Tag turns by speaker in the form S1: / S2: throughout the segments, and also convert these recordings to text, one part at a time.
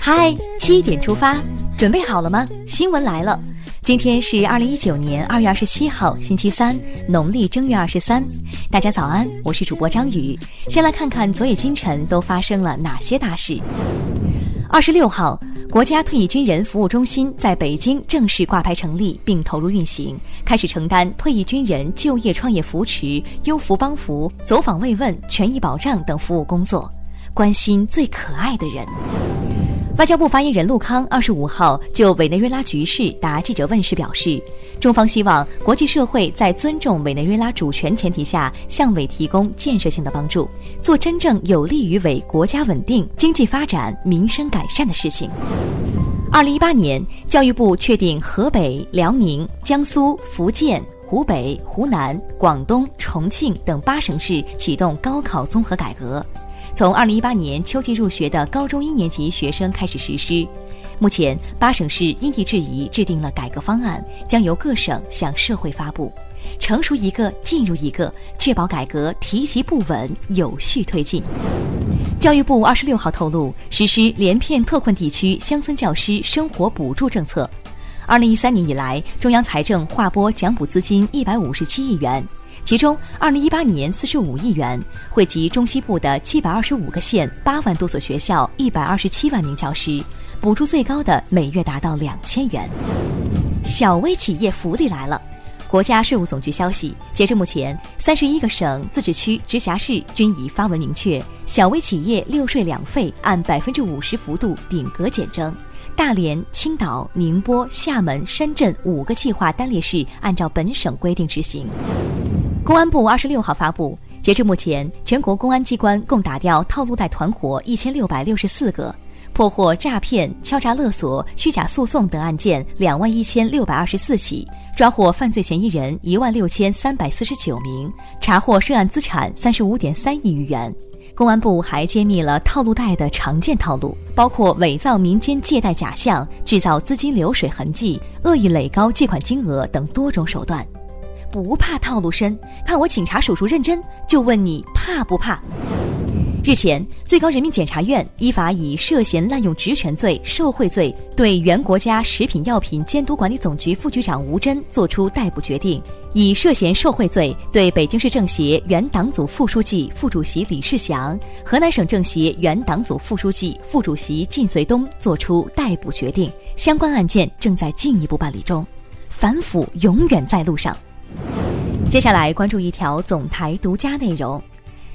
S1: 嗨，七点出发，准备好了吗？新闻来了，今天是二零一九年二月二十七号，星期三，农历正月二十三。大家早安，我是主播张宇。先来看看昨夜今晨都发生了哪些大事。二十六号，国家退役军人服务中心在北京正式挂牌成立并投入运行，开始承担退役军人就业创业扶持、优抚帮扶、走访慰问、权益保障等服务工作。关心最可爱的人。外交部发言人陆康二十五号就委内瑞拉局势答记者问时表示，中方希望国际社会在尊重委内瑞拉主权前提下，向委提供建设性的帮助，做真正有利于委国家稳定、经济发展、民生改善的事情。二零一八年，教育部确定河北、辽宁、江苏、福建、湖北、湖南、广东、重庆等八省市启动高考综合改革。从二零一八年秋季入学的高中一年级学生开始实施，目前八省市因地制宜制定了改革方案，将由各省向社会发布。成熟一个进入一个，确保改革提及不稳，有序推进。教育部二十六号透露，实施连片特困地区乡村教师生活补助政策。二零一三年以来，中央财政划拨奖补资金一百五十七亿元。其中，二零一八年四十五亿元惠及中西部的七百二十五个县、八万多所学校、一百二十七万名教师，补助最高的每月达到两千元。小微企业福利来了！国家税务总局消息，截至目前，三十一个省、自治区、直辖市均已发文明确，小微企业六税两费按百分之五十幅度顶格减征。大连、青岛、宁波、厦门、深圳五个计划单列市按照本省规定执行。公安部二十六号发布，截至目前，全国公安机关共打掉套路贷团伙一千六百六十四个，破获诈骗、敲诈勒索、虚假诉讼等案件两万一千六百二十四起，抓获犯罪嫌疑人一万六千三百四十九名，查获涉案资产三十五点三亿余元。公安部还揭秘了套路贷的常见套路，包括伪造民间借贷假象、制造资金流水痕迹、恶意垒高借款金额等多种手段。不怕套路深，看我警察叔叔认真，就问你怕不怕？日前，最高人民检察院依法以涉嫌滥用职权罪、受贿罪，对原国家食品药品监督管理总局副局长吴珍作出逮捕决定；以涉嫌受贿罪，对北京市政协原党组副书记、副主席李世祥、河南省政协原党组副书记、副主席靳绥东作出逮捕决定。相关案件正在进一步办理中，反腐永远在路上。接下来关注一条总台独家内容：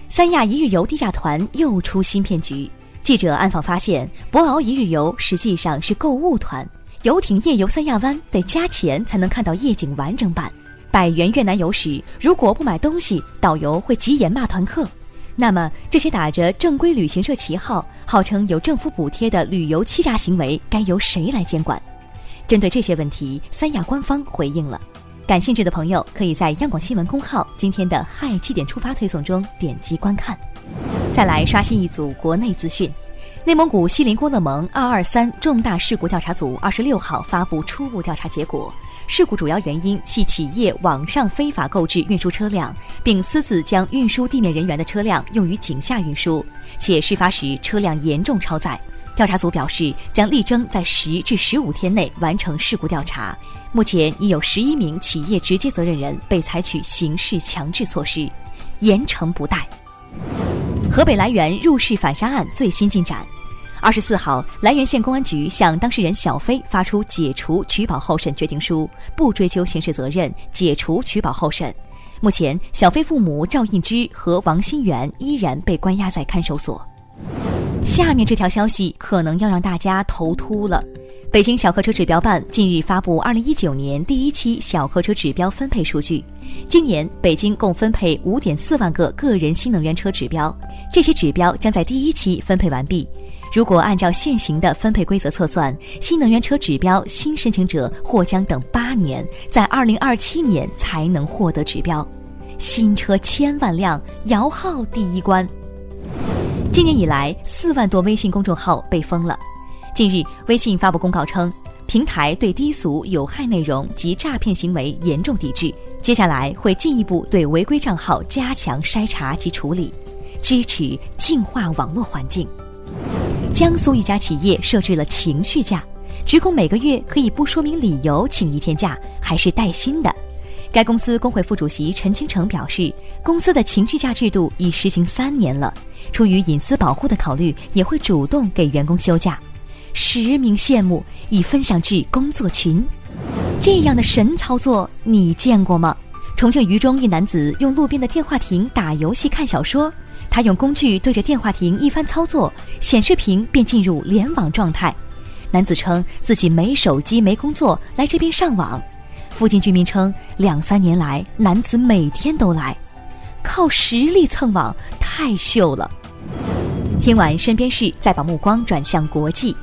S1: 三亚一日游低价团又出新骗局。记者暗访发现，博鳌一日游实际上是购物团，游艇夜游三亚湾得加钱才能看到夜景完整版。百元越南游时，如果不买东西，导游会急眼骂团客。那么，这些打着正规旅行社旗号，号称有政府补贴的旅游欺诈行为，该由谁来监管？针对这些问题，三亚官方回应了。感兴趣的朋友可以在央广新闻公号今天的“嗨七点出发”推送中点击观看。再来刷新一组国内资讯：内蒙古锡林郭勒盟二二三重大事故调查组二十六号发布初步调查结果，事故主要原因系企业网上非法购置运输车辆，并私自将运输地面人员的车辆用于井下运输，且事发时车辆严重超载。调查组表示，将力争在十至十五天内完成事故调查。目前已有十一名企业直接责任人被采取刑事强制措施，严惩不贷。河北涞源入室反杀案最新进展：二十四号，涞源县公安局向当事人小飞发出解除取保候审决定书，不追究刑事责任，解除取保候审。目前，小飞父母赵应之和王新元依然被关押在看守所。下面这条消息可能要让大家头秃了。北京小客车指标办近日发布二零一九年第一期小客车指标分配数据。今年北京共分配五点四万个个人新能源车指标，这些指标将在第一期分配完毕。如果按照现行的分配规则测算，新能源车指标新申请者或将等八年，在二零二七年才能获得指标。新车千万辆，摇号第一关。今年以来，四万多微信公众号被封了。近日，微信发布公告称，平台对低俗有害内容及诈骗行为严重抵制，接下来会进一步对违规账号加强筛查及处理，支持净化网络环境。江苏一家企业设置了情绪假，职工每个月可以不说明理由请一天假，还是带薪的。该公司工会副主席陈清成表示，公司的情绪假制度已实行三年了，出于隐私保护的考虑，也会主动给员工休假。实名羡慕，已分享至工作群。这样的神操作你见过吗？重庆渝中一男子用路边的电话亭打游戏看小说，他用工具对着电话亭一番操作，显示屏便进入联网状态。男子称自己没手机没工作，来这边上网。附近居民称，两三年来，男子每天都来，靠实力蹭网，太秀了。听完身边事，再把目光转向国际。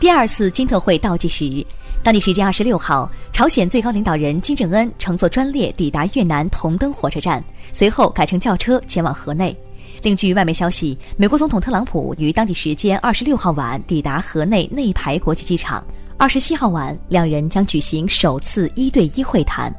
S1: 第二次金特会倒计时，当地时间二十六号，朝鲜最高领导人金正恩乘坐专列抵达越南同登火车站，随后改乘轿车前往河内。另据外媒消息，美国总统特朗普于当地时间二十六号晚抵达河内内排国际机场。二十七号晚，两人将举行首次一对一会谈。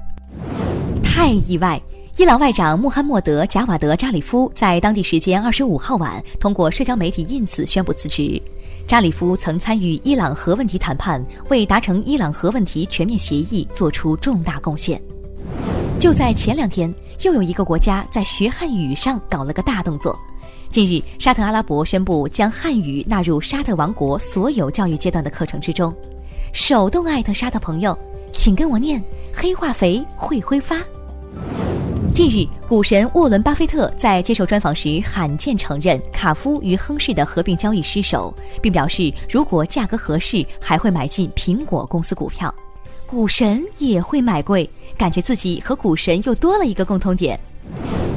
S1: 太意外！伊朗外长穆罕默德·贾瓦德·扎里夫在当地时间二十五号晚通过社交媒体 ins 宣布辞职。扎里夫曾参与伊朗核问题谈判，为达成伊朗核问题全面协议做出重大贡献。就在前两天，又有一个国家在学汉语上搞了个大动作。近日，沙特阿拉伯宣布将汉语纳入沙特王国所有教育阶段的课程之中。手动艾特沙的朋友，请跟我念“黑化肥会挥发”。近日，股神沃伦·巴菲特在接受专访时罕见承认卡夫与亨氏的合并交易失手，并表示如果价格合适，还会买进苹果公司股票。股神也会买贵，感觉自己和股神又多了一个共通点。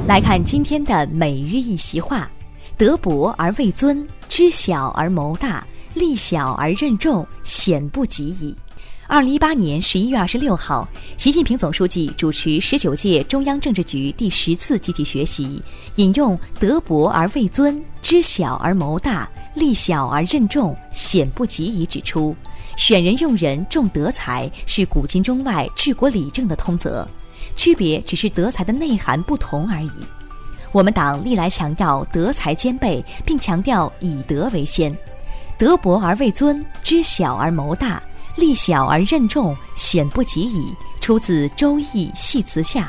S1: 来看今天的每日一席话：德薄而位尊，知小而谋大。力小而任重，显不及矣。二零一八年十一月二十六号，习近平总书记主持十九届中央政治局第十次集体学习，引用“德薄而位尊，知小而谋大，力小而任重，显不及矣”，指出，选人用人重德才是古今中外治国理政的通则，区别只是德才的内涵不同而已。我们党历来强调德才兼备，并强调以德为先。德薄而位尊，知小而谋大，力小而任重，显不及矣。出自《周易·系辞下》，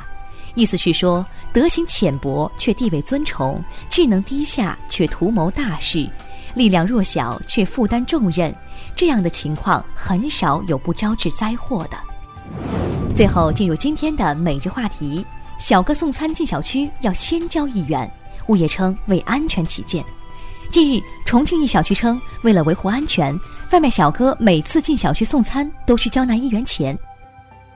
S1: 意思是说，德行浅薄却地位尊崇，智能低下却图谋大事，力量弱小却负担重任，这样的情况很少有不招致灾祸的。最后进入今天的每日话题：小哥送餐进小区要先交一元，物业称为安全起见。近日，重庆一小区称，为了维护安全，外卖小哥每次进小区送餐都需交纳一元钱。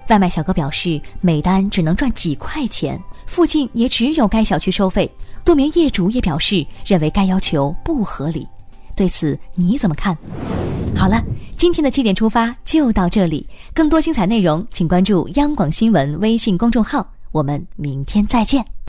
S1: 外卖小哥表示，每单只能赚几块钱，附近也只有该小区收费。多名业主也表示，认为该要求不合理。对此你怎么看？好了，今天的七点出发就到这里，更多精彩内容请关注央广新闻微信公众号。我们明天再见。